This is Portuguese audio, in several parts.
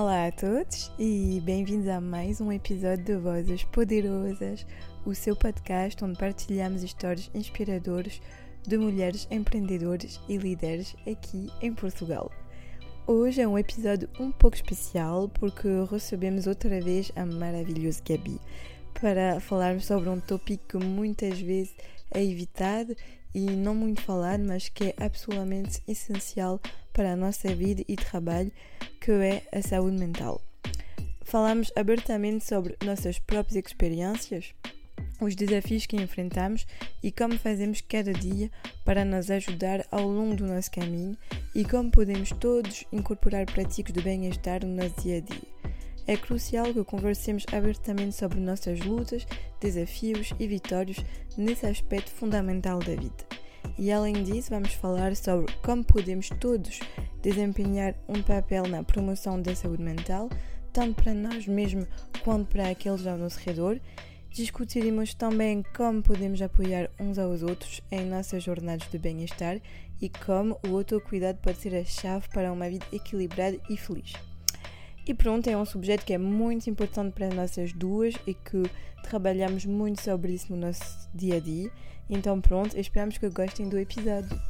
Olá a todos e bem-vindos a mais um episódio de Vozes Poderosas, o seu podcast onde partilhamos histórias inspiradoras de mulheres empreendedoras e líderes aqui em Portugal. Hoje é um episódio um pouco especial porque recebemos outra vez a maravilhosa Gabi para falarmos sobre um tópico que muitas vezes é evitado e não muito falado, mas que é absolutamente essencial para a nossa vida e trabalho, que é a saúde mental. Falamos abertamente sobre nossas próprias experiências, os desafios que enfrentamos e como fazemos cada dia para nos ajudar ao longo do nosso caminho e como podemos todos incorporar práticas de bem-estar no nosso dia a dia. É crucial que conversemos abertamente sobre nossas lutas, desafios e vitórias nesse aspecto fundamental da vida. E além disso, vamos falar sobre como podemos todos desempenhar um papel na promoção da saúde mental, tanto para nós mesmos quanto para aqueles ao nosso redor. Discutiremos também como podemos apoiar uns aos outros em nossas jornadas de bem-estar e como o autocuidado pode ser a chave para uma vida equilibrada e feliz. E pronto, é um subjeto que é muito importante para nossas duas e que trabalhamos muito sobre isso no nosso dia a dia. Então pronto, esperamos que gostem do episódio.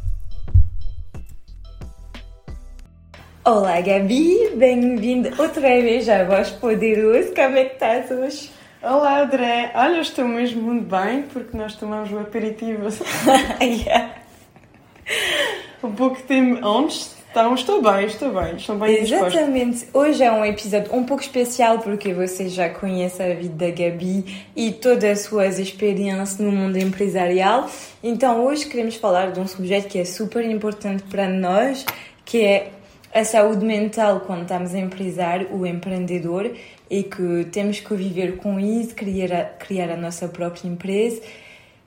Olá Gabi, bem-vinda outra vez à Voz Poderoso. Como é que estás hoje? Olá André, olha, eu estou mesmo muito bem porque nós tomamos o aperitivo yeah. um pouco tempo antes então, estou bem, estou bem, estou bem Exatamente. Disposta. Hoje é um episódio um pouco especial porque você já conhece a vida da Gabi e todas as suas experiências no mundo empresarial. Então, hoje queremos falar de um sujeito que é super importante para nós, que é a saúde mental quando estamos a empresar, o empreendedor, e que temos que viver com isso, criar a, criar a nossa própria empresa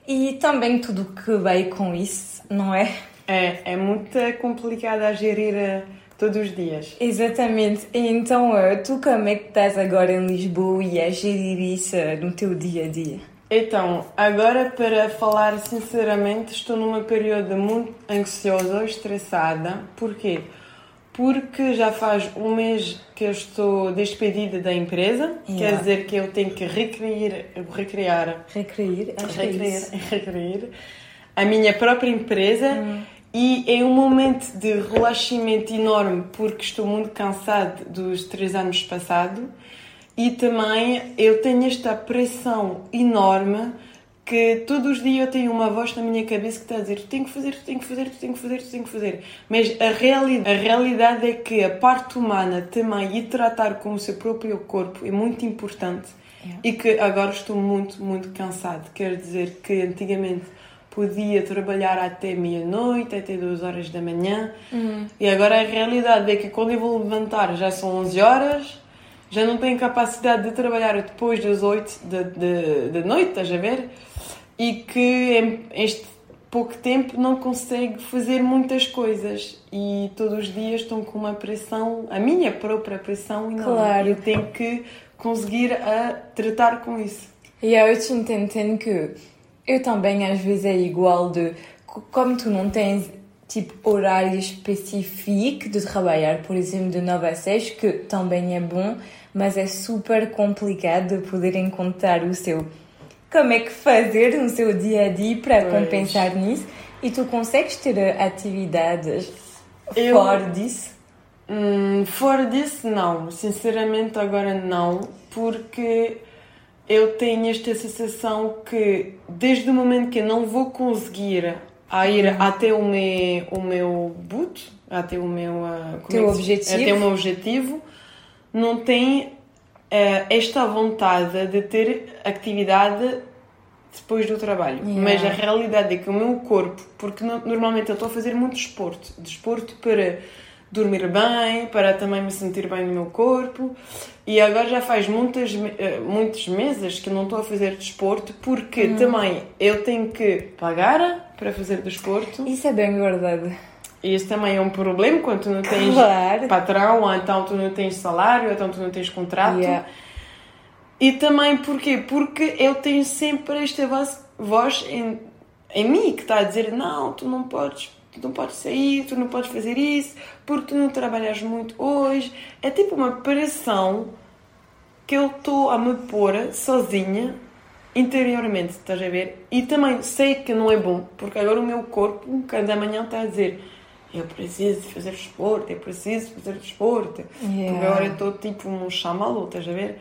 e também tudo o que vai com isso, não é? É, é muito complicado a gerir uh, todos os dias. Exatamente. Então, uh, tu como é que estás agora em Lisboa e a gerir isso uh, no teu dia a dia? Então, agora para falar sinceramente, estou numa período muito ansiosa, estressada. Porquê? Porque já faz um mês que eu estou despedida da empresa, yeah. quer dizer que eu tenho que recriar, recriar, recriar, acho recriar, é recriar a minha própria empresa. Hum e é um momento de relaxamento enorme porque estou muito cansado dos três anos passados e também eu tenho esta pressão enorme que todos os dias eu tenho uma voz na minha cabeça que está a dizer tu tens que fazer, tu tens que fazer, tu tens que fazer, tu tens que fazer. Mas a realidade, a realidade é que a parte humana também e tratar com o seu próprio corpo é muito importante yeah. e que agora estou muito, muito cansado. Quer dizer que antigamente podia trabalhar até meia-noite, até duas horas da manhã. Uhum. E agora a realidade é que quando eu vou levantar já são 11 horas, já não tenho capacidade de trabalhar depois das 8 da de, de, de, noite, estás a ver? E que este pouco tempo não consegue fazer muitas coisas e todos os dias estão com uma pressão, a minha própria pressão enorme. Claro. Eu tenho que conseguir a tratar com isso. E eu te entendo que eu também às vezes é igual de como tu não tens tipo horário específico de trabalhar, por exemplo, de 9 a 6, que também é bom, mas é super complicado de poder encontrar o seu como é que fazer no seu dia a dia para pois. compensar nisso e tu consegues ter atividades eu... fora disso? Hum, fora disso, não. Sinceramente, agora não, porque eu tenho esta sensação que desde o momento que eu não vou conseguir a ir uhum. até o meu, o meu boot, até o meu, uh, Teu é objetivo. até o meu objetivo, não tem uh, esta vontade de ter atividade depois do trabalho. Yeah. Mas a realidade é que o meu corpo, porque no, normalmente eu estou a fazer muito desporto, desporto para dormir bem, para também me sentir bem no meu corpo. E agora já faz muitas, eh, muitos meses que não estou a fazer desporto porque hum. também eu tenho que pagar para fazer desporto. Isso é bem verdade. E isso também é um problema quando tu não tens claro. patrão, ou então tu não tens salário, ou então tu não tens contrato. Yeah. E também porquê? Porque eu tenho sempre esta voz, voz em, em mim que está a dizer: não, tu não podes tu não podes sair, tu não podes fazer isso, porque tu não trabalhas muito hoje. É tipo uma pressão que eu estou a me pôr sozinha interiormente, estás a ver? E também sei que não é bom, porque agora o meu corpo, cada manhã, está a dizer eu preciso fazer desporto, eu preciso fazer desporto. Yeah. Porque agora estou tipo um chamalô, estás a ver?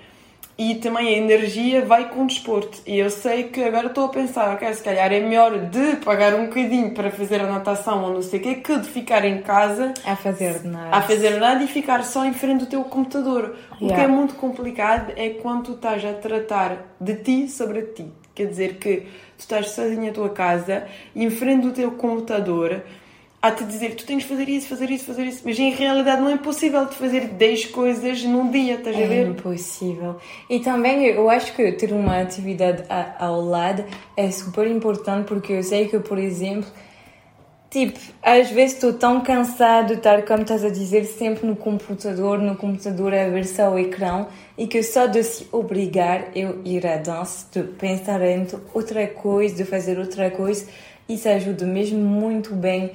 E também a energia vai com o desporto. E eu sei que agora estou a pensar, ok, se calhar é melhor de pagar um bocadinho para fazer a natação ou não sei o quê, que de ficar em casa a fazer nada. A fazer nada e ficar só em frente do teu computador. Yeah. O que é muito complicado é quando tu estás a tratar de ti sobre ti. Quer dizer que tu estás sozinha na tua casa, em frente do teu computador, a te dizer tu tens de fazer isso, fazer isso, fazer isso, mas em realidade não é possível de fazer 10 coisas num dia, estás é a ver? É impossível. E também eu acho que ter uma atividade ao lado é super importante porque eu sei que, por exemplo, tipo, às vezes estou tão cansado de estar, como estás a dizer, sempre no computador, no computador a ver só o ecrã e que só de se obrigar eu ir à dança, de pensar em outra coisa, de fazer outra coisa, isso ajuda mesmo muito bem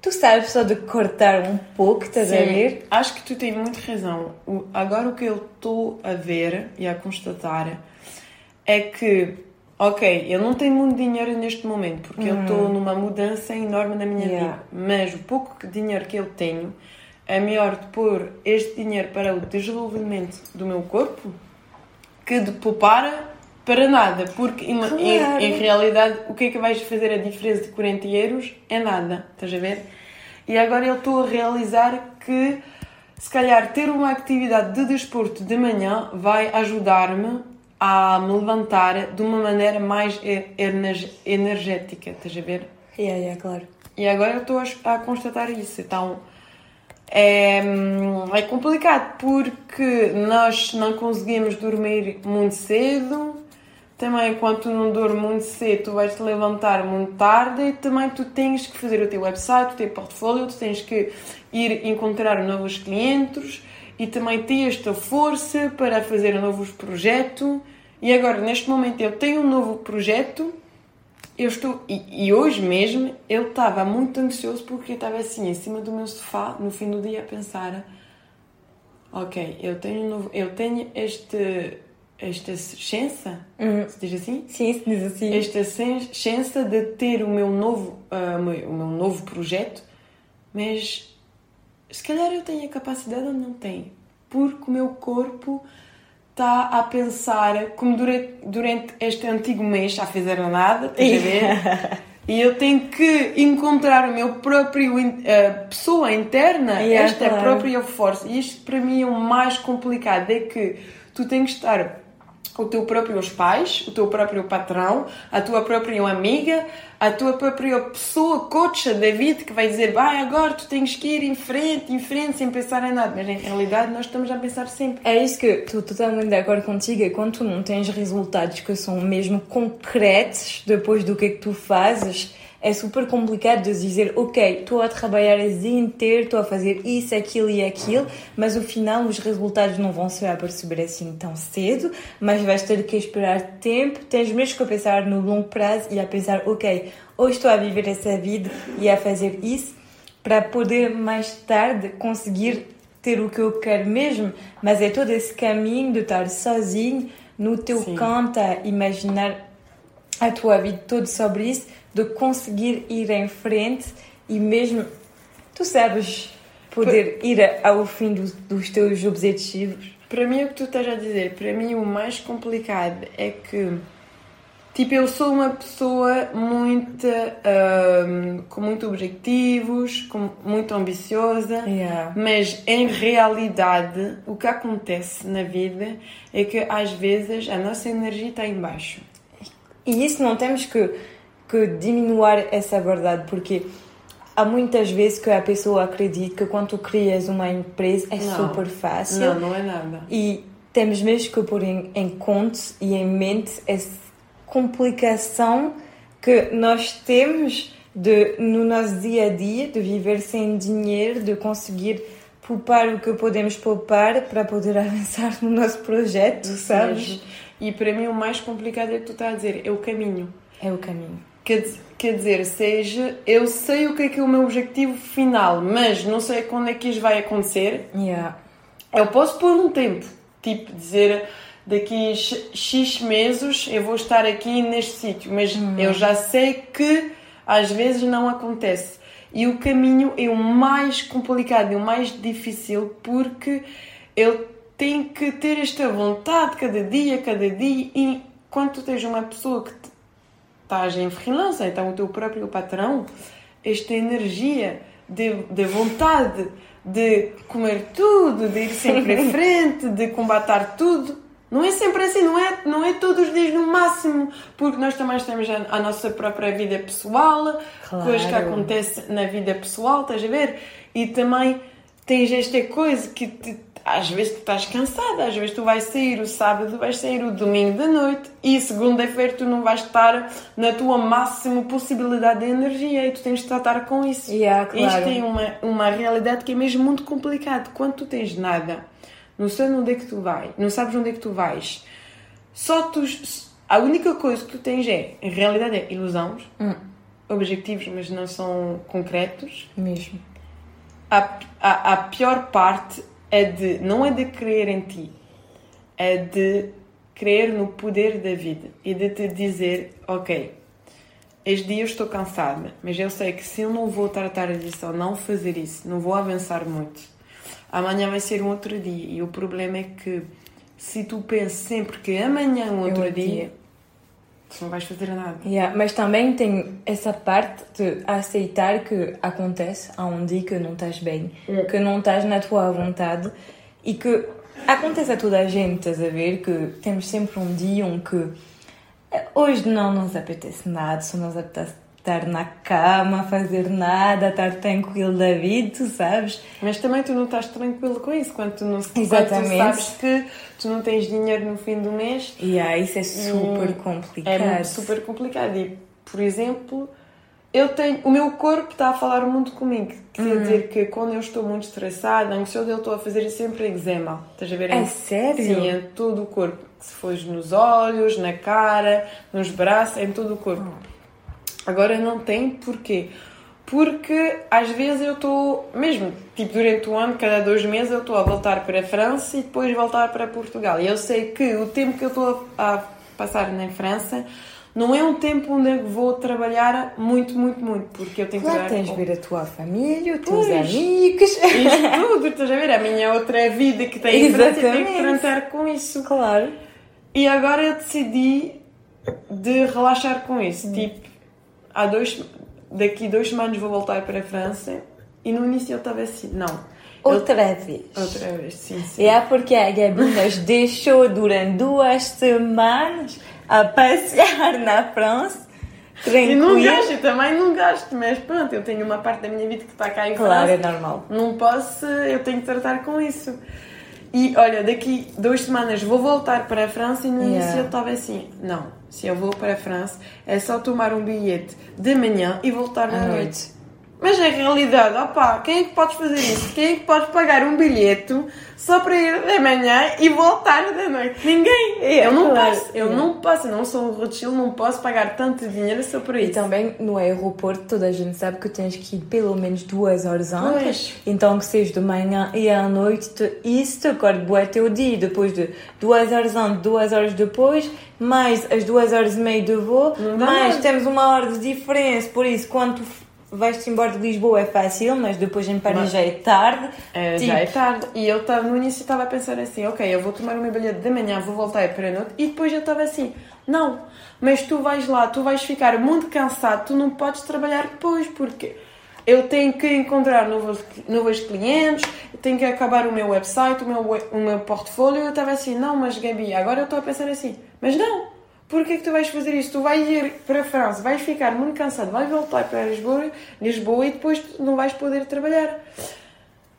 Tu sabes só de cortar um pouco, estás Sim, a ver? Acho que tu tens muito razão. O, agora o que eu estou a ver e a constatar é que, ok, eu não tenho muito dinheiro neste momento, porque eu estou uhum. numa mudança enorme na minha yeah. vida, mas o pouco dinheiro que eu tenho é melhor de pôr este dinheiro para o desenvolvimento do meu corpo que de poupar para nada, porque claro. em, em, realidade o que é que vais fazer a diferença de 40 euros é nada, estás a ver? E agora eu estou a realizar que se calhar ter uma atividade de desporto de manhã vai ajudar-me a me levantar de uma maneira mais energética, estás a ver? É, yeah, yeah, claro. E agora eu estou a, a constatar isso, então é, é complicado porque nós não conseguimos dormir muito cedo, também tu não dormes muito cedo, tu vais te levantar muito tarde e também tu tens que fazer o teu website, o teu portfólio, tu tens que ir encontrar novos clientes e também ter esta força para fazer novos projetos. E agora, neste momento, eu tenho um novo projeto. Eu estou, e, e hoje mesmo, eu estava muito ansioso porque eu estava assim, em cima do meu sofá, no fim do dia, a pensar: Ok, eu tenho, eu tenho este esta chance, uhum. se diz assim? Sim, se diz assim. Esta chance de ter o meu novo, uh, o meu novo projeto, mas se calhar eu tenho a capacidade ou não tenho, porque o meu corpo está a pensar, como durante, durante este antigo mês a fazer nada, estás a ver? e eu tenho que encontrar o meu próprio uh, pessoa interna, yeah, esta claro. própria força. E isto para mim é o mais complicado, é que tu tens que estar o teu próprios pais, o teu próprio patrão, a tua própria amiga, a tua própria pessoa, coach da vida, que vai dizer, vai agora tu tens que ir em frente, em frente, sem pensar em nada. Mas em realidade nós estamos a pensar sempre. É isso que estou totalmente de acordo contigo. É quando tu não tens resultados que são mesmo concretos depois do que é que tu fazes, é super complicado de dizer, ok, estou a trabalhar o dia inteiro, estou a fazer isso, aquilo e aquilo, mas no final os resultados não vão se perceber assim tão cedo, mas vais ter que esperar tempo, tens mesmo que pensar no longo prazo e a pensar, ok, hoje estou a viver essa vida e a fazer isso, para poder mais tarde conseguir ter o que eu quero mesmo, mas é todo esse caminho de estar sozinho no teu Sim. canto a imaginar a tua vida toda sobre isso de conseguir ir em frente e mesmo, tu sabes, poder ir ao fim do, dos teus objetivos. Para mim, o que tu estás a dizer, para mim o mais complicado é que, tipo, eu sou uma pessoa muito, um, com muitos objetivos, com, muito ambiciosa, yeah. mas em realidade o que acontece na vida é que às vezes a nossa energia está em baixo. E isso não temos que que diminuir essa verdade, porque há muitas vezes que a pessoa acredita que quando tu crias uma empresa é não, super fácil. Não, não é nada. E temos mesmo que pôr em, em conta e em mente essa complicação que nós temos de, no nosso dia a dia, de viver sem dinheiro, de conseguir poupar o que podemos poupar para poder avançar no nosso projeto, sabes? E para mim o mais complicado é que tu estás a dizer, é o caminho. É o caminho Quer, quer dizer, seja, eu sei o que é que é o meu objetivo final, mas não sei quando é que isso vai acontecer. Yeah. Eu posso pôr um tempo, tipo dizer daqui X meses eu vou estar aqui neste sítio, mas Uhum. eu já sei que às vezes não acontece. E o caminho é o mais complicado e o mais difícil porque ele tem que ter esta vontade cada dia, cada dia. E quando tu tens uma pessoa que estás em freelancer, então o teu próprio patrão, esta energia de, de vontade de comer tudo, de ir sempre em frente, de combater tudo. Não é sempre assim, não é, não é todos os dias no máximo, porque nós também temos a, a nossa própria vida pessoal, Claro. coisas que acontecem na vida pessoal, estás a ver? E também tens esta coisa que te- às vezes tu estás cansada, às vezes tu vais sair o sábado, vais sair o domingo da noite e segunda-feira tu não vais estar na tua máxima possibilidade de energia e tu tens de tratar com isso. Yeah, claro. Isto é uma, uma realidade que é mesmo muito complicado. Quando tu tens nada, não sabes onde é que tu vais, não sabes onde é que tu vais, só tu. A única coisa que tu tens é, em realidade, é ilusões, Hum. objetivos, mas não são concretos. Mesmo. A, a, a pior parte é de, não é de crer em ti, é de crer no poder da vida e de te dizer, ok, este dia eu estou cansada, mas eu sei que se eu não vou tratar disso ou não fazer isso, não vou avançar muito. Amanhã vai ser um outro dia e o problema é que se tu pensas sempre que amanhã é um outro outro dia, dia. Tu não vais fazer nada. Yeah, mas também tem essa parte de aceitar que acontece há um dia que não estás bem, que não estás na tua vontade e que acontece a toda a gente, estás a ver? Que temos sempre um dia em que eh, hoje não nos apetece nada, só nos apetece estar na cama, fazer nada, estar tranquilo da vida, tu sabes? Mas também tu não estás tranquilo com isso quando tu, não, quando tu Exatamente. sabes que tu não tens dinheiro no fim do mês E yeah, isso é super complicado. É muito super complicado. E, por exemplo, eu tenho, o meu corpo está a falar muito comigo. Quer Uhum. dizer que quando eu estou muito estressada, ansiosa, eu estou a fazer sempre eczema. Estás a ver? É sério? Sim, em todo o corpo. Se fores nos olhos, na cara, nos braços, em todo o corpo. Agora não tem porquê. Porque às vezes eu estou, mesmo tipo durante o ano, cada dois meses, eu estou a voltar para a França e depois voltar para Portugal. E eu sei que o tempo que eu estou a passar na França não é um tempo onde eu vou trabalhar muito, muito, muito, porque eu tenho que Claro, trabalhar tens de ver a tua família, os teus Pois. amigos. isto tudo, estás a ver? A minha outra vida que tem em França, tenho que Exatamente. tratar com isso. Claro. E agora eu decidi de relaxar com isso. Tipo, há dois, daqui dois semanas vou voltar para a França e no início eu estava assim, não. Outra vez. Eu, outra vez, sim, sim. É porque a Gabi nos deixou durante duas semanas a passear na França, E não tranquilo. gasto, também não gasto, mas pronto, eu tenho uma parte da minha vida que está cá em Claro, é França. normal. Não posso, eu tenho que tratar com isso. E olha, daqui duas semanas vou voltar para a França e no Yeah. início eu estava assim, não, se eu vou para a França é só tomar um bilhete de manhã e voltar À à noite. noite. Mas na realidade, opá, quem é que pode fazer isso? Quem é que pode pagar um bilhete só para ir de manhã e voltar da noite? Ninguém! É, eu não claro. posso, eu não posso, eu não sou um Rothschild, não posso pagar tanto dinheiro só para E isso. também no aeroporto toda a gente sabe que tens que ir pelo menos duas horas antes. Pois. Então que seja de manhã e à noite, te- isso te acorde boa teu dia. Depois de duas horas antes, duas horas depois, mais as duas horas e meia de voo, mais temos uma hora de diferença. Por isso, f- vais-te embora de Lisboa é fácil, mas depois em Paris Mas- já é tarde. É, Tipo, Já é tarde. E eu estava no início estava a pensar assim, ok, eu vou tomar o meu bilhete de manhã, vou voltar para a noite. E depois eu estava assim, não, mas tu vais lá, tu vais ficar muito cansado, tu não podes trabalhar depois, porque eu tenho que encontrar novos, novos clientes, tenho que acabar o meu website, o meu, o meu portfólio. Eu estava assim, não, mas Gabi, agora eu estou a pensar assim, mas não, Porquê que tu vais fazer isso? Tu vais ir para a França, vais ficar muito cansado, vais voltar para Lisboa, Lisboa e depois não vais poder trabalhar.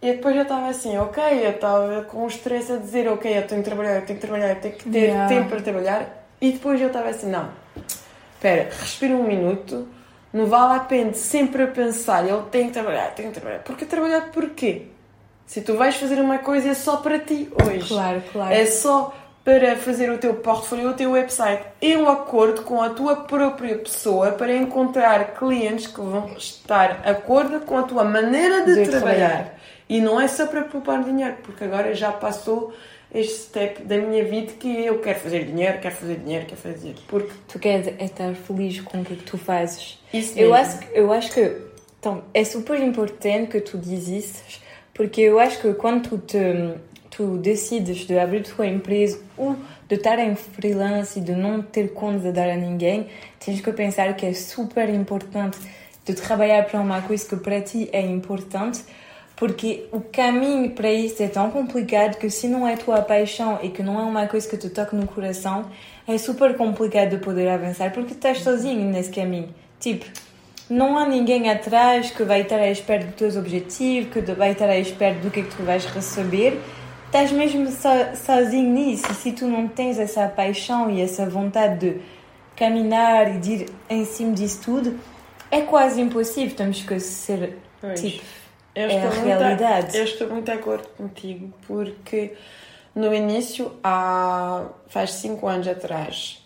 E depois eu estava assim, ok, eu estava com o estresse a dizer, ok, eu tenho que trabalhar, eu tenho que trabalhar, eu tenho que ter Yeah. tempo para trabalhar. E depois eu estava assim, não, espera, respira um minuto, não vale a pena sempre a pensar, eu tenho que trabalhar, tenho que trabalhar. Porque trabalhar porquê? Se tu vais fazer uma coisa é só para ti hoje. Claro, claro. É só para fazer o teu portfólio, o teu website, em um acordo com a tua própria pessoa para encontrar clientes que vão estar de acordo com a tua maneira de, De trabalhar. trabalhar. E não é só para poupar dinheiro, porque agora já passou este step da minha vida que eu quero fazer dinheiro, quero fazer dinheiro, quero fazer dinheiro. Porque Tu queres é estar feliz com o que tu fazes. isso Eu acho, que- eu acho que então, é super importante que tu dizes isso, porque eu acho que quando tu, te, tu decides de abrir tua empresa ou de estar em freelance e de não ter contas a dar a ninguém, tens que pensar que é super importante de trabalhar para uma coisa que para ti é importante, porque o caminho para isso é tão complicado que se não é tua paixão e que não é uma coisa que te toca no coração, é super complicado de poder avançar porque estás sozinho nesse caminho. Tipo, não há ninguém atrás que vai estar à espera dos teus objetivos, que vai estar à espera do que é que tu vais receber. Estás mesmo so, sozinho nisso. Se tu não tens essa paixão e essa vontade de caminhar e de ir em cima disso tudo, é quase impossível. Temos que ser, Pois. tipo, Eu é a realidade. Eu estou muito de acordo contigo, porque no início, há, faz 5 anos atrás,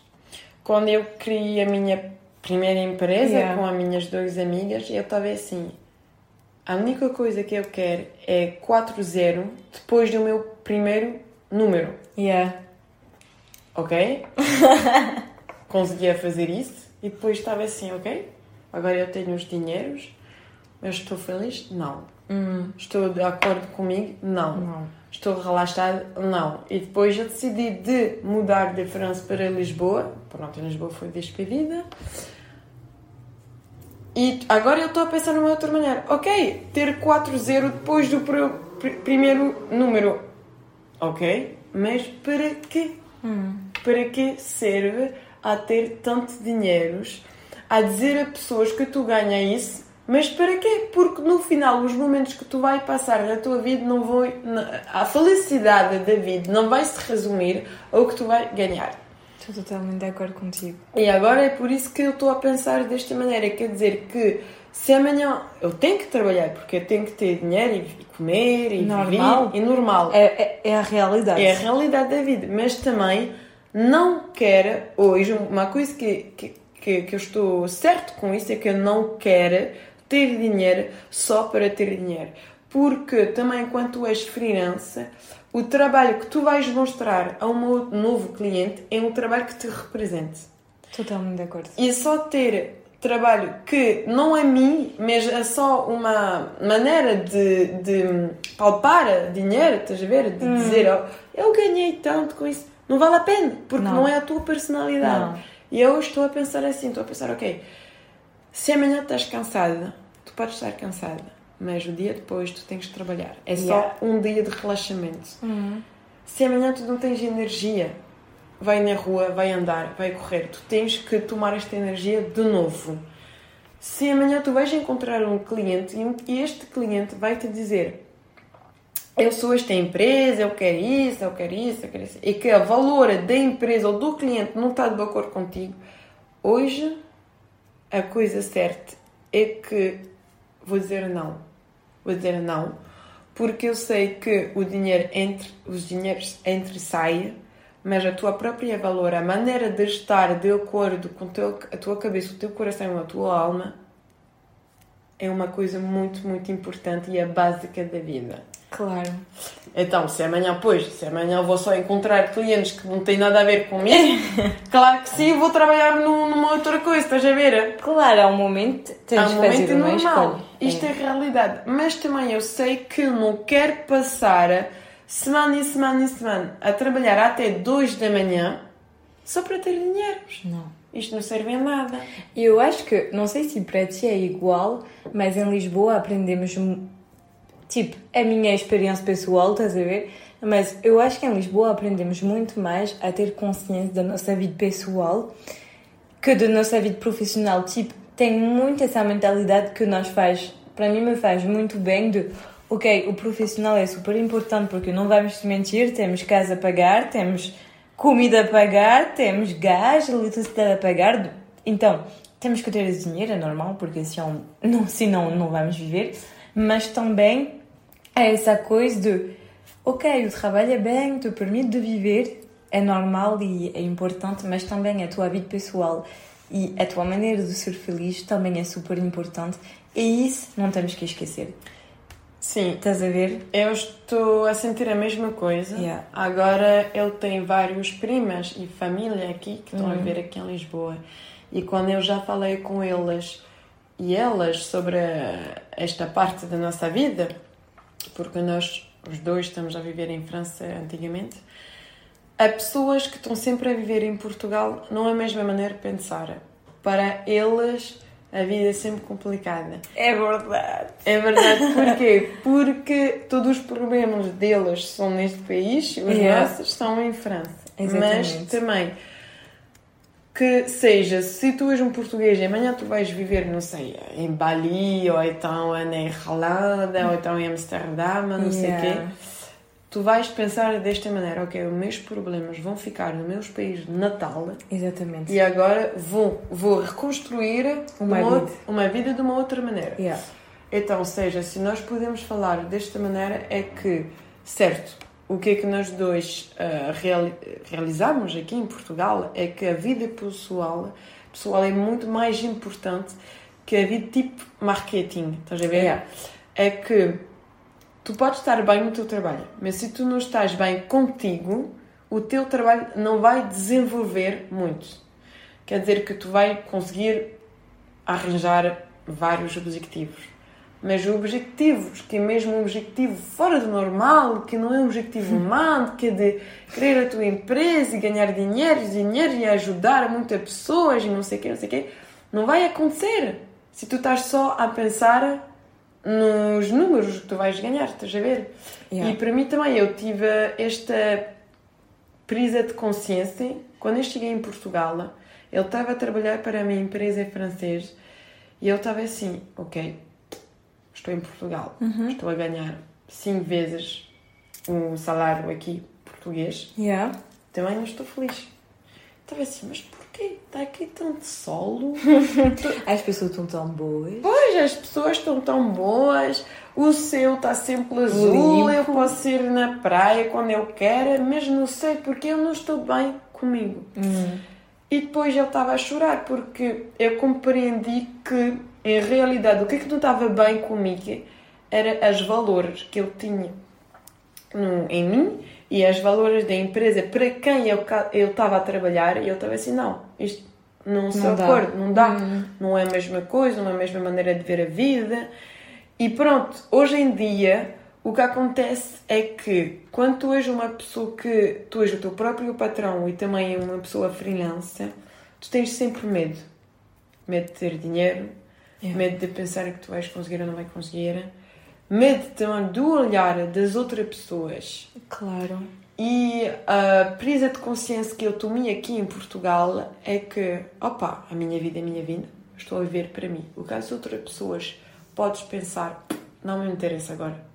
quando eu criei a minha primeira empresa Yeah. com as minhas duas amigas, eu estava assim: a única coisa que eu quero é 4-0 depois do meu primeiro número, yeah, ok? Conseguia fazer isso e depois estava assim: ok, agora eu tenho os dinheiros, mas estou feliz? Não. hum, Estou de acordo comigo? Não. não. Estou relaxada? Não. E depois eu decidi de mudar de França para Lisboa. Pronto, em Lisboa foi despedida. E agora eu estou a pensar numa outra maneira. Ok, ter 4-0 depois do pr- pr- primeiro número. Ok, mas para quê? Hum. Para que serve a ter tanto dinheiros, a dizer a pessoas que tu ganha isso, mas para quê? Porque no final os momentos que tu vai passar na tua vida não vão, a felicidade da vida não vai se resumir ao que tu vai ganhar. Estou totalmente de acordo contigo. E agora é por isso que eu estou a pensar desta maneira, quer dizer que se amanhã eu tenho que trabalhar porque eu tenho que ter dinheiro e comer e Normal. viver, e normal, É, é, é a realidade. é a realidade da vida, mas também não quero hoje, uma coisa que, que, que, que eu estou certo com isso é que eu não quero ter dinheiro só para ter dinheiro. Porque também quando tu és freelancer, o trabalho que tu vais mostrar a um novo cliente é um trabalho que te represente. Totalmente de acordo. E só ter trabalho que não é mim, mas é só uma maneira de, de palpar dinheiro, estás a ver? De dizer, oh, eu ganhei tanto com isso. Não vale a pena, porque não, Não. é a tua personalidade. Não. E eu estou a pensar assim, estou a pensar, ok, se amanhã estás cansada, tu podes estar cansada, mas o dia depois tu tens de trabalhar. É Yeah. só um dia de relaxamento. Uhum. Se amanhã tu não tens energia, vai na rua, vai andar, vai correr. Tu tens que tomar esta energia de novo. Se amanhã tu vais encontrar um cliente e este cliente vai te dizer eu sou esta empresa, eu quero isso, eu quero isso, eu quero isso, e que a valor da empresa ou do cliente não está de acordo contigo, hoje a coisa certa é que vou dizer não. Vou dizer não, porque eu sei que o dinheiro entre, os dinheiros entre sai, mas a tua própria valor, a maneira de estar de acordo com teu, a tua cabeça, o teu coração, a tua alma, é uma coisa muito, muito importante e é básica da vida. Claro. Então, se amanhã, pois, se amanhã eu vou só encontrar clientes que não têm nada a ver comigo, claro que sim, vou trabalhar num- numa outra coisa, estás a ver? Claro, há um momento tens Há um momento normal. Isto é. realidade. Mas também eu sei que não quero passar semana e semana e semana a trabalhar até 2 da manhã só para ter dinheiro. Não. Isto não serve em nada. E Eu acho que, não sei se para ti é igual, mas em Lisboa aprendemos. Tipo, é a minha experiência pessoal, estás a ver? Mas eu acho que em Lisboa aprendemos muito mais a ter consciência da nossa vida pessoal que da nossa vida profissional. Tipo, tem muito essa mentalidade que nós faz, para mim me faz muito bem de, ok, o profissional é super importante porque não vamos te mentir, temos casa a pagar, temos comida a pagar, temos gás, eletricidade a pagar, então temos que ter esse dinheiro, é normal, porque senão não, senão não vamos viver, mas também é essa coisa de, ok, o trabalho é bem, te permite de viver, é normal e é importante, mas também a tua vida pessoal e a tua maneira de ser feliz também é super importante e isso não temos que esquecer. Sim. Estás a ver? Eu estou a sentir a mesma coisa. Yeah. Agora ele tem vários primas e família aqui que estão Uhum. a viver aqui em Lisboa. E quando eu já falei com elas e elas sobre esta parte da nossa vida, porque nós os dois estamos a viver em França antigamente, há pessoas que estão sempre a viver em Portugal não é a mesma maneira de pensar. Para elas a vida é sempre complicada. É verdade. É verdade, porquê? Porque todos os problemas delas são neste país e os Yeah. nossos são em França. Exatamente. Mas também que seja, se tu és um português e amanhã tu vais viver, não sei, em Bali, ou então na Irlanda, ou então em Amsterdã, não sei o Yeah. quê, tu vais pensar desta maneira, ok, os meus problemas vão ficar no meu país natal Exatamente. e agora vou, vou reconstruir Uma uma, vida. uma vida de uma outra maneira. Yeah. Então, ou seja, se nós podemos falar desta maneira, é que, certo, o que é que nós dois reali- realizamos aqui em Portugal é que a vida pessoal, pessoal é muito mais importante que a vida tipo marketing, estás a ver? Yeah. É que tu podes estar bem no teu trabalho, mas se tu não estás bem contigo, o teu trabalho não vai desenvolver muito. Quer dizer que tu vai conseguir arranjar vários objetivos. Mas objetivos, que é mesmo um objetivo fora do normal, que não é um objetivo humano, que é de querer a tua empresa e ganhar dinheiro, dinheiro e ajudar muitas pessoas e não sei o quê, não sei o quê, não vai acontecer se tu estás só a pensar nos números que tu vais ganhar, estás a ver? Yeah. E para mim também, eu tive esta presa de consciência quando eu cheguei em Portugal. Ele estava a trabalhar para a minha empresa em francês e eu estava assim, ok, estou em Portugal, estou a ganhar cinco vezes o salário aqui português, Yeah. também não estou feliz. Estava assim, mas porquê? Está aqui tanto solo. As pessoas estão tão boas. Pois, as pessoas estão tão boas, o céu está sempre azul, Limpo. eu posso ir na praia quando eu quero, mas não sei porque eu não estou bem comigo. E depois ele estava a chorar porque eu compreendi que, em realidade, o que é que não estava bem comigo era os valores que ele tinha no- em mim e os valores da empresa para quem eu estava a trabalhar e eu estava assim, não, isto não se acorda, não dá, não é a mesma coisa, não é a mesma maneira de ver a vida. E pronto, hoje em dia o que acontece é que quando tu és uma pessoa que tu és o teu próprio patrão e também uma pessoa freelancer, tu tens sempre medo. Medo de ter dinheiro, Yeah. medo de pensar que tu vais conseguir ou não vai conseguir, medo também do olhar das outras pessoas. Claro. E a presa de consciência que eu tomei aqui em Portugal é que, opa, a minha vida é a minha vida, estou a viver para mim. O que as outras pessoas podes pensar, não me interessa agora.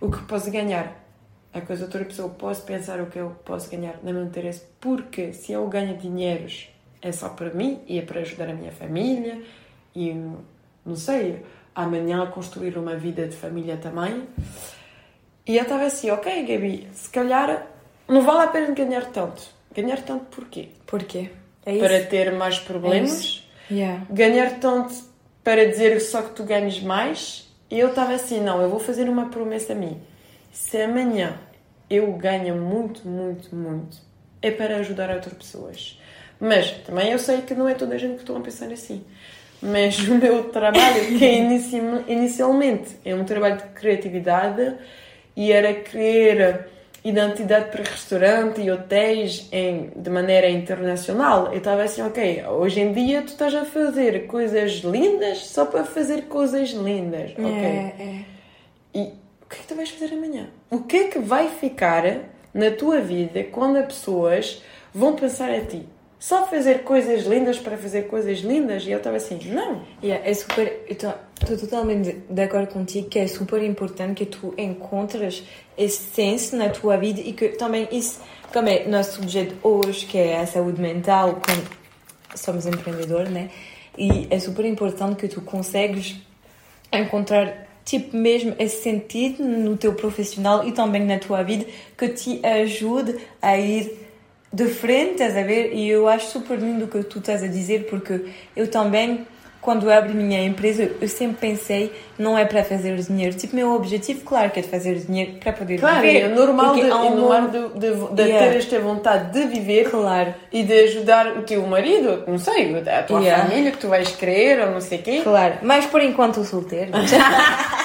O que posso ganhar, é que as outras pessoas posso pensar o que eu posso ganhar, não me interessa, porque se eu ganho dinheiros é só para mim e é para ajudar a minha família e, não sei, amanhã construir uma vida de família também. E eu estava assim, ok, Gabi, se calhar não vale a pena ganhar tanto. Ganhar tanto porquê? Porquê? É isso? Para ter mais É problemas? isso. Yeah. ganhar tanto para dizer só que tu ganhes mais? E eu estava assim, não, eu vou fazer uma promessa a mim. Se amanhã eu ganho muito, muito, muito, é para ajudar outras pessoas. Mas também eu sei que não é toda a gente que estão a pensar assim. Mas o meu trabalho, que é inici- inicialmente é um trabalho de criatividade e era criar identidade para restaurante e hotéis em, de maneira internacional. Eu estava assim, ok, hoje em dia tu estás a fazer coisas lindas só para fazer coisas lindas, ok? É, é. E o que é que tu vais fazer amanhã? O que é que vai ficar na tua vida quando as pessoas vão pensar a ti? Só fazer coisas lindas para fazer coisas lindas? E eu estava assim, não. Yeah, é super. Estou totalmente de acordo contigo que é super importante que tu encontres esse senso na tua vida e que também isso, como é nosso objeto hoje, que é a saúde mental, quando somos empreendedores, né? E é super importante que tu consegues encontrar tipo mesmo esse sentido no teu profissional e também na tua vida que te ajude a ir de frente, estás a ver? E eu acho super lindo o que tu estás a dizer, porque eu também, quando abri minha empresa, eu sempre pensei, não é para fazer dinheiro. Tipo, meu objetivo, claro, que é de fazer dinheiro para poder Claro, viver. é normal, de, um normal de, de- de Yeah. ter esta vontade de viver Claro, e de ajudar o teu marido, não sei, a tua Yeah. família que tu vais querer ou não sei o quê. claro. Mas por enquanto solteiro.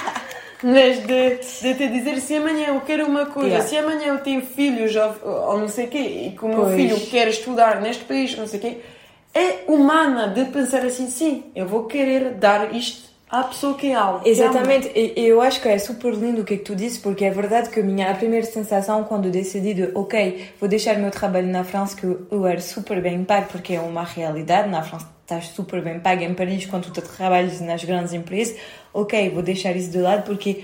Mas de, de te dizer se amanhã eu quero uma coisa, Yeah. se amanhã eu tenho filhos ou, ou não sei o quê, e que o meu Pois. filho quer estudar neste país, não sei o quê, é humana de pensar assim, sim, eu vou querer dar isto à pessoa que é algo. Exatamente, eu acho que é super lindo o que é que tu disse, porque é verdade que a minha a primeira sensação quando decidi de, ok, vou deixar o meu trabalho na França, que eu era super bem pago, porque é uma realidade, na França estás super bem pago, em Paris, quando tu trabalhas nas grandes empresas, ok, vou deixar isso de lado, porque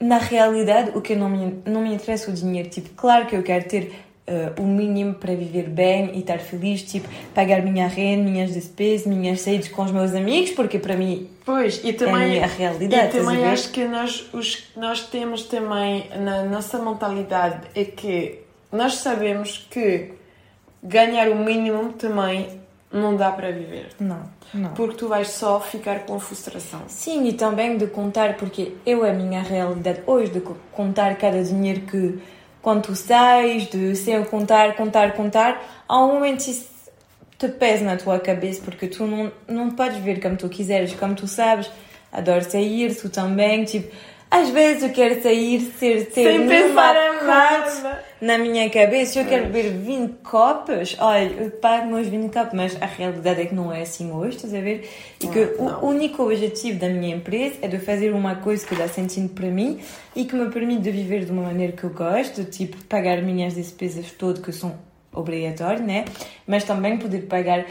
na realidade o que não me, não me interessa é o dinheiro, tipo, claro que eu quero ter eh, o mínimo para viver bem e estar feliz, tipo, pagar minha renda, minhas despesas, minhas saídas com os meus amigos, porque para mim Pois, e é a também, minha realidade, e também acho que nós, os, nós temos também na nossa mentalidade é que nós sabemos que ganhar o mínimo também não dá para viver. Não, não. Porque tu vais só ficar com frustração. Sim, e também de contar, porque eu, a minha realidade hoje, de co- contar cada dinheiro que, quando tu sais, de sem contar, contar, contar, há um momento isso te pesa na tua cabeça, porque tu não, não podes ver como tu quiseres, como tu sabes, adoro sair, tu também, tipo, às vezes eu quero sair, ser, ter Sem pensar em parte nada. na minha cabeça, se eu quero beber 20 copos, olha, eu pago meus 20 copos, mas a realidade é que não é assim hoje, estás a ver? E que Não. o único objetivo da minha empresa é de fazer uma coisa que dá sentido para mim e que me permite de viver de uma maneira que eu gosto, tipo, pagar minhas despesas todas que são obrigatórias, né? Mas também poder pagar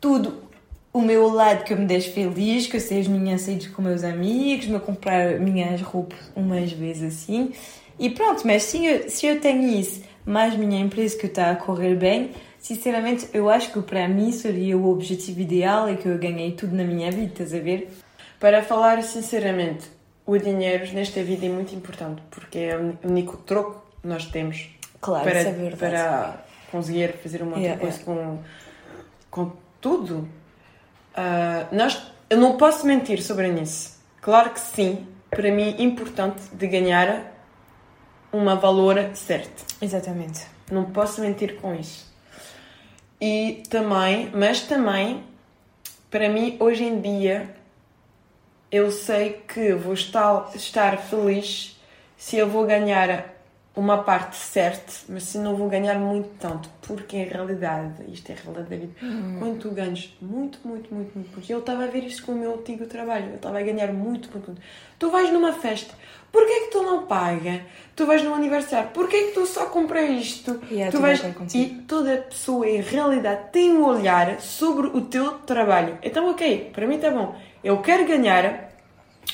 tudo o meu lado que me deixe feliz, que seja minhas saídas com meus amigos, me comprar minhas roupas umas vezes assim. E pronto, mas se eu, se eu tenho isso, mais minha empresa que está a correr bem, sinceramente eu acho que para mim seria o objetivo ideal e que eu ganhei tudo na minha vida, estás a ver? Para falar sinceramente, o dinheiro nesta vida é muito importante porque é o único troco que nós temos Claro, para, é para conseguir fazer uma outra Yeah, coisa com, com tudo. Ah, nós, eu não posso mentir sobre isso. Claro que sim, para mim é importante de ganhar uma valor certo. Exatamente. Não posso mentir com isso. E também, mas também, para mim, hoje em dia, eu sei que vou estar, estar feliz se eu vou ganhar uma parte certa, mas se não vou ganhar muito tanto, porque em realidade, isto é a realidade da vida, quando tu ganhas muito, muito, muito, muito, porque eu estava a ver isto com o meu antigo trabalho, eu estava a ganhar muito, muito, muito. Tu vais numa festa, porquê é que tu não paga? Tu vais num aniversário, porquê é que tu só compra isto? Yeah, tu tudo vais... E toda pessoa em realidade tem um olhar sobre o teu trabalho. Então, ok, para mim está bom. Eu quero ganhar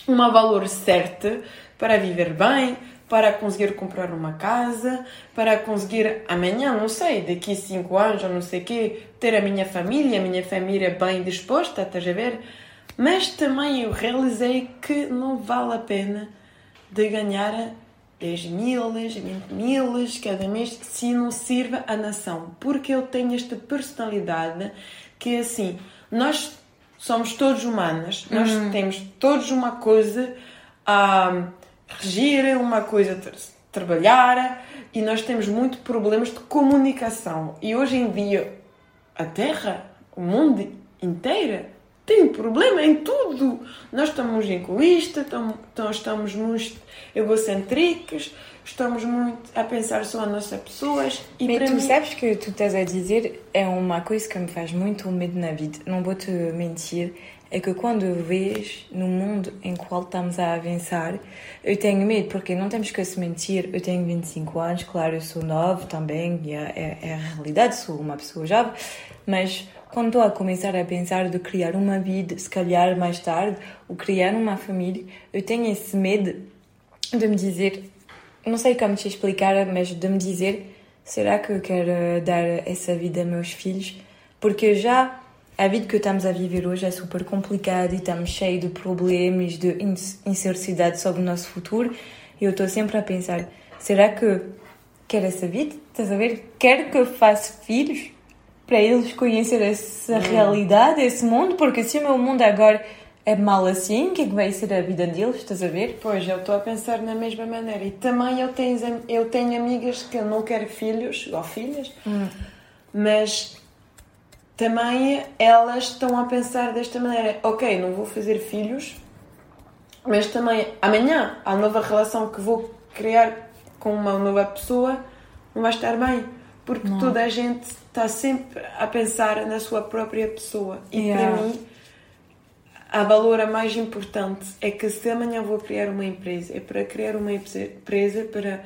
uma valor certo para viver bem, para conseguir comprar uma casa, para conseguir amanhã, não sei, daqui cinco anos ou não sei o quê, ter a minha família, a minha família bem disposta, estás a ver? Mas também eu realizei que não vale a pena de ganhar 10 mil, 20 mil cada mês se não sirva à nação. Porque eu tenho esta personalidade que é assim, nós somos todos humanos, nós temos todos uma coisa a regir, uma coisa trabalhar e nós temos muito problemas de comunicação. E hoje em dia a Terra, o mundo inteiro tem problema em tudo. Nós estamos egoístas, estamos, estamos muito egocêntricos, estamos muito a pensar só nas nossas pessoas. E Mas tu mim, sabes que tu estás a dizer é uma coisa que me faz muito medo na vida. Não vou te mentir. É que quando vejo no mundo em qual estamos a avançar, eu tenho medo, porque não temos que se mentir. Eu tenho 25 anos, claro, eu sou nova também, é, é, é a realidade, sou uma pessoa jovem, mas quando estou a começar a pensar de criar uma vida, se calhar mais tarde, ou criar uma família, eu tenho esse medo de me dizer, não sei como te explicar, mas de me dizer, será que eu quero dar essa vida a meus filhos? Porque já a vida que estamos a viver hoje é super complicada e estamos cheios de problemas, de in- incertidade sobre o nosso futuro. E eu estou sempre a pensar, será que quer essa vida, estás a ver? Quer que eu faça filhos para eles conhecerem essa hum. realidade, esse mundo, porque se o meu mundo agora é mal assim, o que é que vai ser a vida deles, estás a ver? Pois, eu estou a pensar na mesma maneira. E também eu tenho, eu tenho amigas que não querem filhos, ou filhas, hum. mas também elas estão a pensar desta maneira: ok, não vou fazer filhos, mas também amanhã a nova relação que vou criar com uma nova pessoa não vai estar bem. Porque não. toda a gente está sempre a pensar na sua própria pessoa. E yeah. para mim, a valor mais importante é que se amanhã vou criar uma empresa, é para criar uma empresa para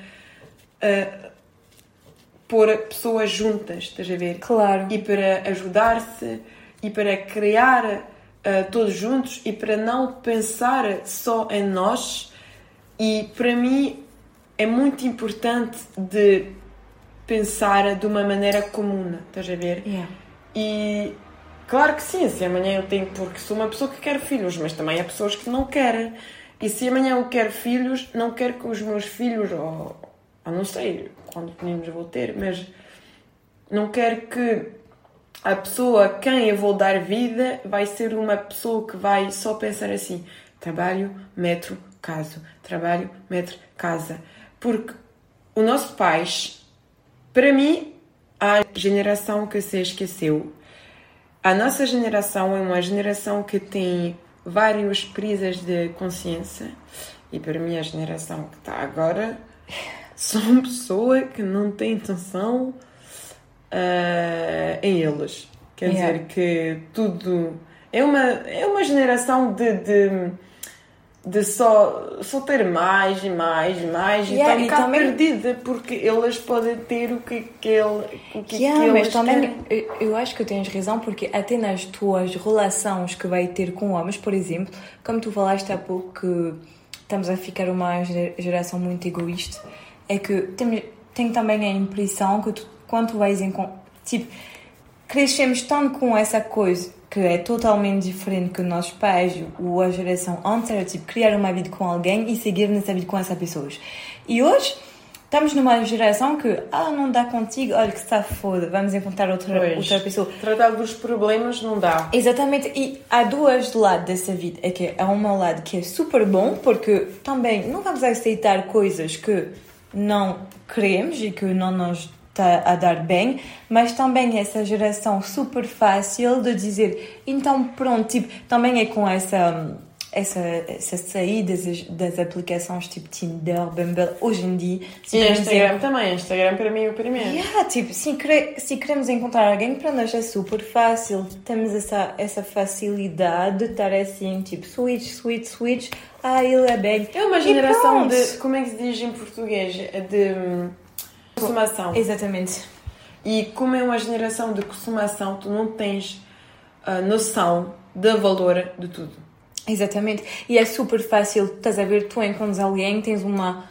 uh, pôr pessoas juntas, estás a ver? Claro. E para ajudar-se e para criar uh, todos juntos e para não pensar só em nós. E para mim é muito importante de pensar de uma maneira comum, estás a ver? Yeah. E claro que sim, se amanhã eu tenho, porque sou uma pessoa que quer filhos, mas também há pessoas que não querem. E se amanhã eu quero filhos, não quero que os meus filhos, ou, ou não sei quantos meninos vou ter, mas não quero que a pessoa a quem eu vou dar vida vai ser uma pessoa que vai só pensar assim: trabalho, metro, caso, trabalho, metro, casa. Porque o nosso pais, para mim, a geração que se esqueceu. A nossa geração é uma geração que tem várias prisas de consciência e para mim a geração que está agora são pessoas que não têm intenção uh, em eles. Quer yeah. dizer que tudo é uma, é uma geração de, de de só, só ter mais e mais e mais yeah, e estar também... perdida porque elas podem ter o que, que, ele, o que, yeah, que mas também querem. eu acho que tens razão porque até nas tuas relações que vai ter com homens, por exemplo, como tu falaste há pouco que estamos a ficar uma geração muito egoísta, é que tem, tenho também a impressão que tu, quando tu vais em tipo crescemos tanto com essa coisa que é totalmente diferente que os nossos pais ou a geração antes era tipo criar uma vida com alguém e seguir nessa vida com essa pessoa. E hoje estamos numa geração que ah, não dá contigo, olha que está foda, vamos encontrar outra, outra pessoa. Tratar dos problemas não dá. Exatamente, e há duas lados dessa vida. É que há um lado que é super bom, porque também não vamos aceitar coisas que não queremos e que não nos está a dar bem, mas também essa geração super fácil de dizer, então pronto, tipo, também é com essa essa, essa saída das, das aplicações tipo Tinder, Bumble, hoje em dia. E Instagram dizer, também, Instagram para mim é o primeiro. Yeah, tipo, se, se queremos encontrar alguém, para nós é super fácil. Temos essa, essa facilidade de estar assim, tipo, switch, switch, switch. Ah, ele é bem. É uma geração de. Como é que se diz em português? De hum, Consumação. Exatamente. E como é uma geração de consumação, tu não tens a noção do valor de tudo. Exatamente. E é super fácil, estás a ver, tu encontras alguém, tens uma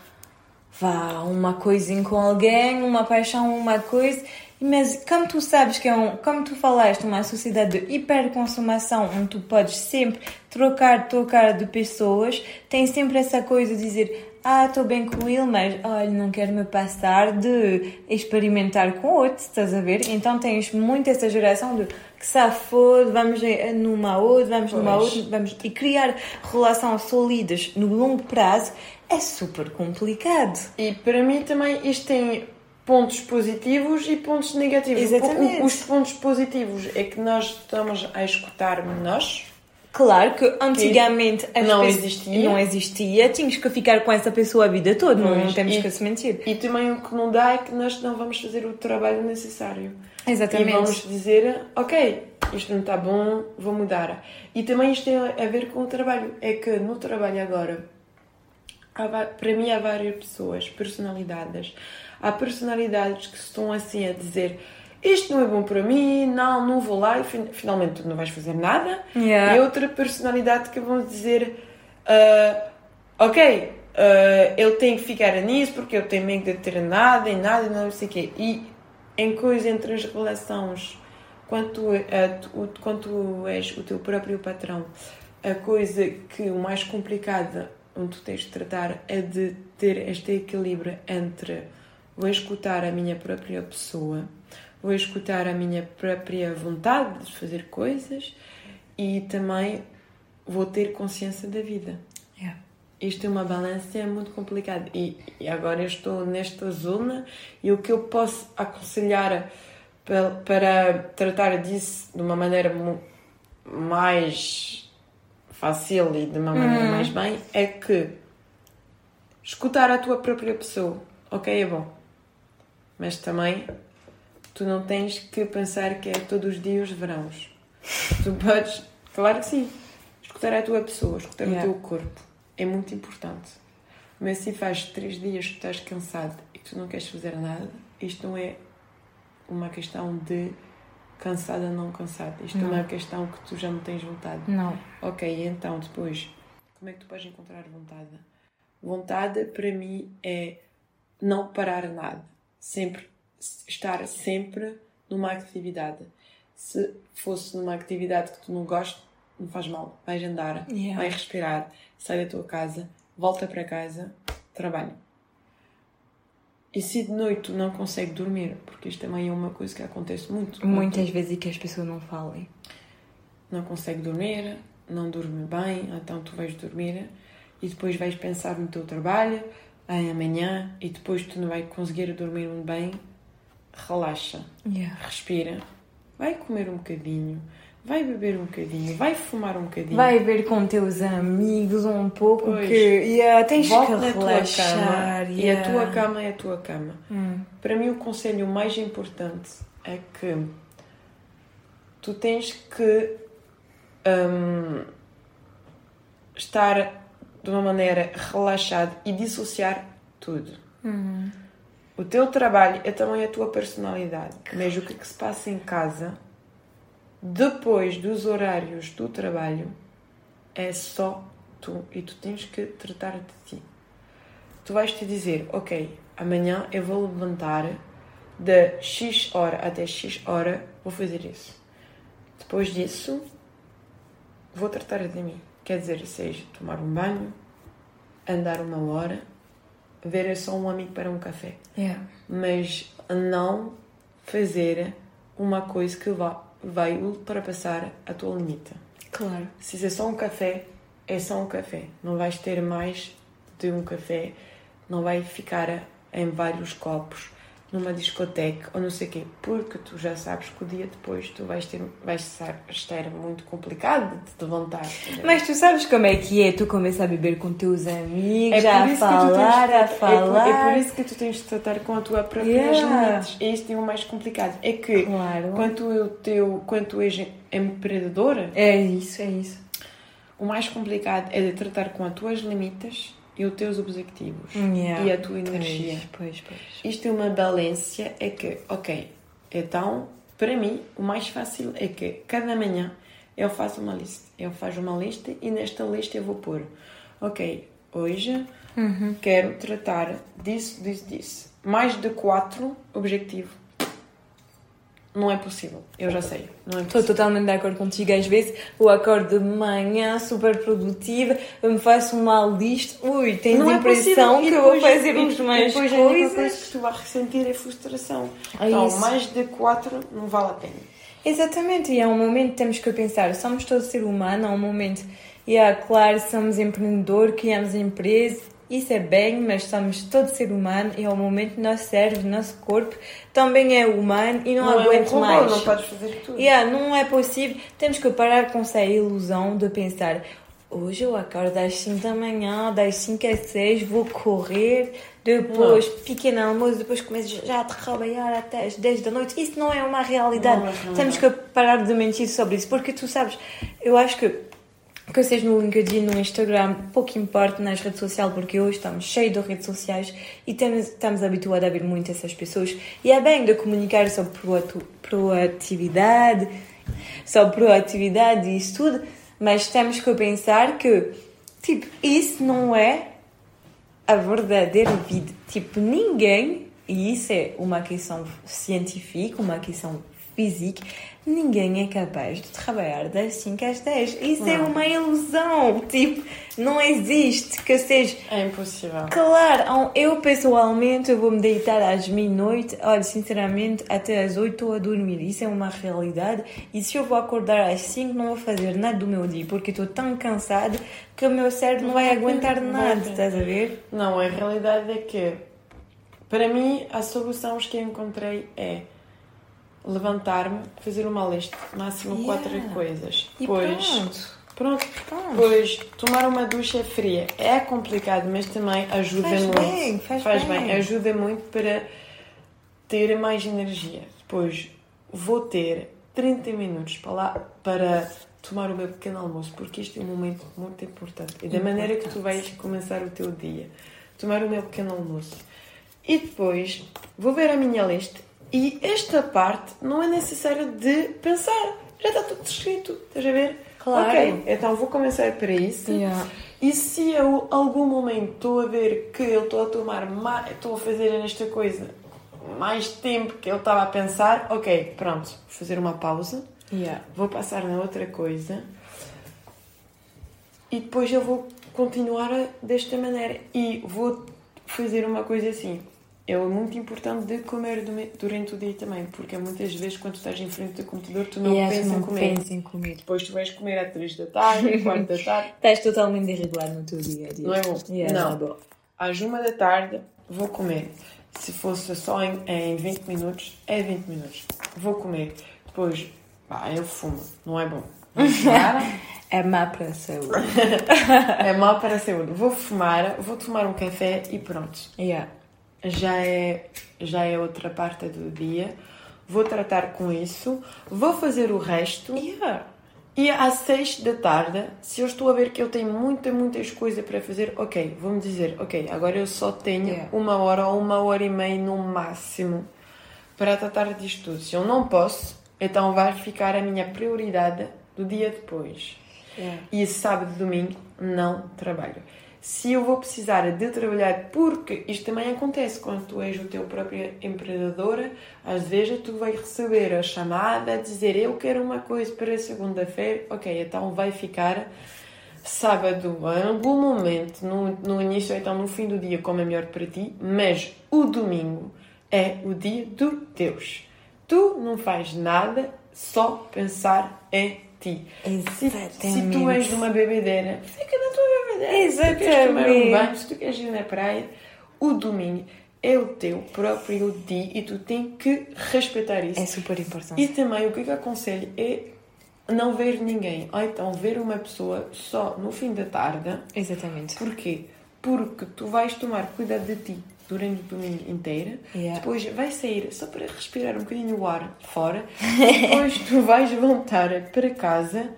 vá, uma coisinha com alguém, uma paixão, uma coisa, mas como tu sabes que é um, como tu falaste, uma sociedade de hiperconsumação, onde tu podes sempre trocar, trocar de pessoas, tem sempre essa coisa de dizer ah, estou bem com ele, mas olha, não quero me passar de experimentar com outro, estás a ver? Então tens muito essa geração de que se for, vamos numa outra, vamos pois. numa outra, vamos e criar relações sólidas no longo prazo é super complicado. E para mim também isto tem pontos positivos e pontos negativos. Exatamente. Os pontos positivos é que nós estamos a escutar nós Claro que antigamente que não existia. Não existia, tínhamos que ficar com essa pessoa a vida toda, não, não temos e, que se mentir. E também o que não dá é que nós não vamos fazer o trabalho necessário. Exatamente. E vamos dizer, ok, isto não está bom, vou mudar. E também isto tem a ver com o trabalho. É que no trabalho agora, há, para mim há várias pessoas, personalidades. Há personalidades que estão assim a dizer isto não é bom para mim, não, não vou lá e finalmente tu não vais fazer nada. Yeah. E outra personalidade que vão dizer, uh, ok, uh, ele tem que ficar nisso porque eu tenho medo de ter nada e nada e não sei o quê. E em coisa entre as relações, quando tu, tu, quando tu és o teu próprio patrão, a coisa que o mais complicada onde tu tens de tratar é de ter este equilíbrio entre vou escutar a minha própria pessoa, vou escutar a minha própria vontade de fazer coisas e também vou ter consciência da vida. Isto é uma balança muito complicada e, e agora eu estou nesta zona e o que eu posso aconselhar para, para tratar disso de uma maneira mais fácil e de uma maneira Uhum. mais bem é que escutar a tua própria pessoa, ok, é bom, mas também tu não tens que pensar que é todos os dias verãos. Tu podes, claro que sim, escutar a tua pessoa, escutar Yeah. o teu corpo é muito importante. Mas se faz três dias que estás cansado e que tu não queres fazer nada, isto não é uma questão de cansada ou não cansada. Isto Não. é uma questão que tu já não tens vontade. Não. Ok, então depois, como é que tu podes encontrar vontade? Vontade para mim é não parar nada, sempre estar sempre numa atividade. Se fosse numa atividade que tu não gostas, não faz mal, vais andar, Yeah. vai respirar, sai da tua casa, volta para casa, trabalha. E se de noite tu não consegues dormir, porque isto também é uma coisa que acontece muito. Muitas vezes e que as pessoas não falem. não consegue dormir, não dorme bem, então tu vais dormir e depois vais pensar no teu trabalho, em amanhã, e depois tu não vais conseguir dormir muito bem, relaxa, Yeah. respira, vai comer um bocadinho, vai beber um bocadinho, vai fumar um bocadinho. Vai ver com teus amigos um pouco Pois. que yeah, tens que na tua relaxar. cama e a yeah. tua cama é a tua cama. Hum. Para mim, o conselho mais importante é que tu tens que hum, estar de uma maneira relaxada e dissociar tudo. Uhum. O teu trabalho é também a tua personalidade, mas o que, que se passa em casa, depois dos horários do trabalho, é só tu e tu tens que tratar de ti. Tu vais te dizer, ok, amanhã eu vou levantar de X hora até X hora, vou fazer isso. Depois disso, vou tratar de mim. Quer dizer, seja tomar um banho, andar uma hora, ver só um amigo para um café Yeah. mas não fazer uma coisa que vá, vai ultrapassar a tua limite. Claro. Se é só um café, é só um café. Não vais ter mais de um café, não vai ficar em vários copos numa discoteca ou não sei o quê, porque tu já sabes que o dia depois tu vais ter, vais estar, muito complicado de te levantar. entendeu? Mas tu sabes como é que é? Tu começas a beber com teus amigos, É a tens falar, de a tratar- é por- falar. É por, isso que tu tens de tratar com a tua própria Yeah. limites. Este é o mais complicado. É que Claro. quando tu, o teu, quando tu és empreendedora, É isso, é isso. o mais complicado é de tratar com as tuas limites e os teus objetivos Yeah. e a tua energia. Pois, pois. Isto é uma balência, é que, ok, então, para mim, o mais fácil é que cada manhã eu faço uma lista. Eu faço uma lista e nesta lista eu vou pôr, ok, hoje quero tratar disso, disso, disso. Mais de quatro objetivos. Não é possível, eu já sei. Não é Estou totalmente de acordo contigo. Às vezes eu acordo de manhã super produtiva, eu me faço uma lista. Ui, tens Não a é impressão possível. que eu vou depois- fazer uns mais depois a única coisa coisas. que tu vais ressentir é frustração. É então, isso. mais de quatro não vale a pena. Exatamente, e é um momento que temos que pensar, somos todos ser humano, é um momento, e é claro, somos empreendedor, criamos empresa, isso é bem, mas somos todos ser humano e é um momento nosso cérebro, nosso corpo também é humano e não, é um aguento robô, mais. Não podes fazer tudo. Yeah, não é possível. Temos que parar com essa ilusão de pensar hoje eu acordo às 5 da manhã, das 5 às 6 vou correr, depois pequeno almoço, depois começo já a trabalhar até às 10 da noite. Isso não é uma realidade. Não é realidade. Temos que parar de mentir sobre isso, porque tu sabes, eu acho que que seja no LinkedIn, no Instagram, pouco importa nas redes sociais, porque hoje estamos cheios de redes sociais e temos, estamos habituados a ver muito essas pessoas. E é bem de comunicar sobre proatividade, sobre proatividade e isso tudo, mas temos que pensar que, tipo, isso não é a verdadeira vida. Tipo, ninguém, e isso é uma questão científica, uma questão físico, ninguém é capaz de trabalhar das 5 às 10. Isso é uma ilusão. Tipo, não existe que seja. É impossível. Claro, eu pessoalmente eu vou me deitar às meia-noite, olha, sinceramente, até às 8 estou a dormir. Isso é uma realidade. E se eu vou acordar às 5, não vou fazer nada do meu dia, porque estou tão cansado que o meu cérebro não vai aguentar nada, estás a ver? Não, a realidade é que, para mim, a solução que eu encontrei é levantar-me, fazer uma lista, máximo Yeah. quatro coisas. E Depois, pronto. pronto. Pronto. Depois, tomar uma ducha fria é complicado, mas também ajuda Faz muito. bem, faz bem. ajuda muito para ter mais energia. Depois, vou ter 30 minutos para lá para tomar o meu pequeno almoço, porque isto é um momento muito importante. E da maneira que tu vais começar o teu dia, tomar o meu pequeno almoço. E depois, vou ver a minha lista e esta parte não é necessário de pensar. Já está tudo escrito, estás a ver? Claro. Ok, então vou começar para isso. Yeah. E se eu algum momento estou a ver que eu estou a tomar mais, estou a fazer nesta coisa mais tempo que eu estava a pensar, ok, pronto, vou fazer uma pausa, Yeah. vou passar na outra coisa e depois eu vou continuar desta maneira e vou fazer uma coisa assim. É muito importante de comer durante o dia também, porque muitas vezes quando estás em frente do computador tu não Yeah, pensas não em comer. pensa em comer. Depois tu vais comer às 3 da tarde, 4 da tarde. Estás totalmente irregular no teu dia a dia. Não é bom? Yeah, Não. é bom. Às uma da tarde vou comer. Se fosse só em, em 20 minutos, é 20 minutos. Vou comer. Depois, pá, eu fumo. Não é bom. É má para a saúde. é mau para a saúde. Vou fumar, vou tomar um café e pronto. Yeah. Já é, já é outra parte do dia. Vou tratar com isso. Vou fazer o resto. Yeah. E às seis da tarde, se eu estou a ver que eu tenho muitas, muitas coisas para fazer, ok, vou-me dizer, ok, agora eu só tenho Yeah. uma hora ou uma hora e meia no máximo para tratar disto tudo. Se eu não posso, então vai ficar a minha prioridade do dia depois. Yeah. E sábado e domingo não trabalho. Se eu vou precisar de trabalhar, porque isto também acontece quando tu és o teu próprio empreendedor, às vezes tu vais receber a chamada a dizer eu quero uma coisa para segunda-feira, ok, então vai ficar sábado, em algum momento, no, no início ou então no fim do dia, como é melhor para ti, mas o domingo é o dia do Deus. Tu não faz nada, só pensar em ti. Se, se tu és de uma bebedeira, fica na tua bebedeira. Se tu queres tomar um Exatamente. banho, se tu queres ir na praia, o domingo é o teu próprio dia e tu tens que respeitar isso. É super importante. E também o que eu aconselho é não ver ninguém. Ou então ver uma pessoa só no fim da tarde. Exatamente. Porquê? Porque tu vais tomar cuidado de ti durante o domingo inteiro. Yeah. Depois vais sair só para respirar um bocadinho o ar fora. Depois tu vais voltar para casa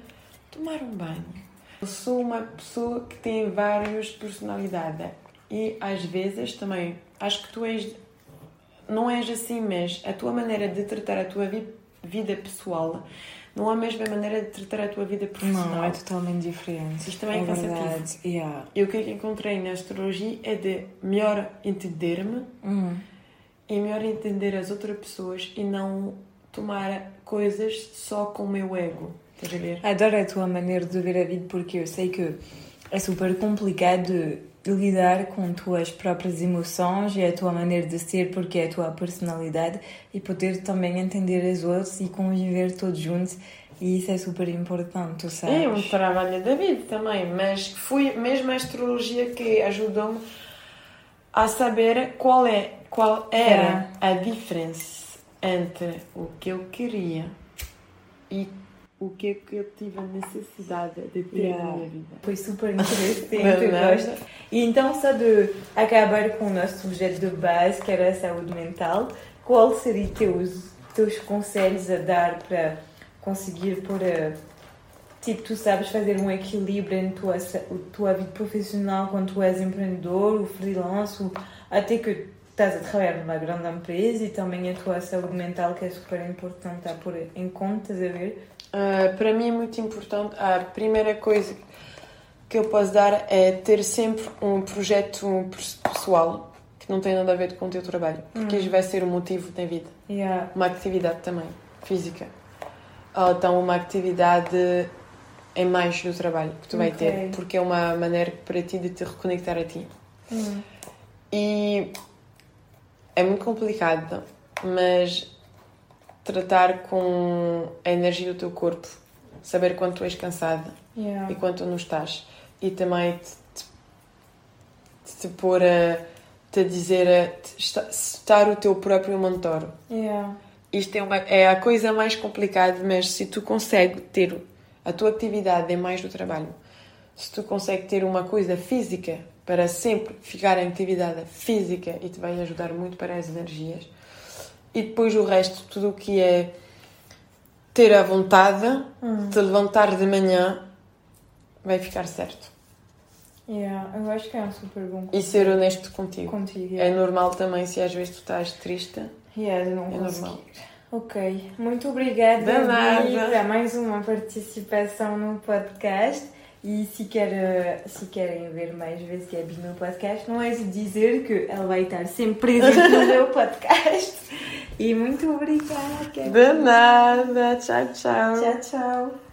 tomar um banho. Eu sou uma pessoa que tem várias personalidades. E às vezes também acho que tu és não és assim, mas a tua maneira de tratar a tua vi- vida pessoal não é a mesma maneira de tratar a tua vida profissional. Não, é totalmente diferente. Isto também é cansativo. verdade. Yeah. E o que é que encontrei na astrologia é de melhor entender-me Hum. e melhor entender as outras pessoas e não tomar coisas só com o meu ego. Estás a ver? Adoro a tua maneira de ver a vida porque eu sei que é super complicado lidar com tuas próprias emoções e a tua maneira de ser porque é a tua personalidade e poder também entender as outras e conviver todos juntos e isso é super importante, tu sabes? É um trabalho da vida também, mas foi mesmo a astrologia que ajudou-me a saber qual é qual era a diferença entre o que eu queria e o que é que eu tive a necessidade de ter Yeah. na minha vida. Foi super interessante, é eu gosto. E então, só de acabar com o nosso objeto de base, que era a saúde mental, qual seria teus teus conselhos a dar para conseguir pôr a tipo, tu sabes fazer um equilíbrio entre tua, tua vida profissional quando tu és empreendedor, o freelance, o- até que estás a trabalhar numa grande empresa e também a tua saúde mental que é super importante a pôr em conta, estás a ver? Uh, para mim é muito importante. A primeira coisa que eu posso dar é ter sempre um projeto pessoal que não tem nada a ver com o teu trabalho, porque isso vai ser o motivo da vida, Yeah. uma atividade também. física. Ou então uma atividade em mais do trabalho que tu vai Ok. ter, porque é uma maneira para ti de te reconectar a ti. Hum. E é muito complicado, mas tratar com a energia do teu corpo, saber quando tu és cansada Yeah. e quando tu não estás, e também te, te, te pôr a te dizer a te estar o teu próprio mentor. Yeah. Isto é, uma, é a coisa mais complicada, mas se tu consegues ter a tua atividade é mais do trabalho, se tu consegues ter uma coisa física para sempre ficar em atividade física e te vai ajudar muito para as energias, e depois o resto, tudo o que é ter a vontade Hum. de levantar de manhã, vai ficar certo. Yeah. Eu acho que é um super bom E ser honesto contigo. contigo. É normal também se às vezes tu estás triste. Yeah, não É conseguir. normal. Ok, muito obrigada para mais uma participação no podcast. E se, quer, eh, se querem ver mais vezes que a Bi no podcast, não é de dizer que ela vai estar sempre presente no meu podcast. E muito obrigada. De nada. Tchau, tchau. Tchau, tchau.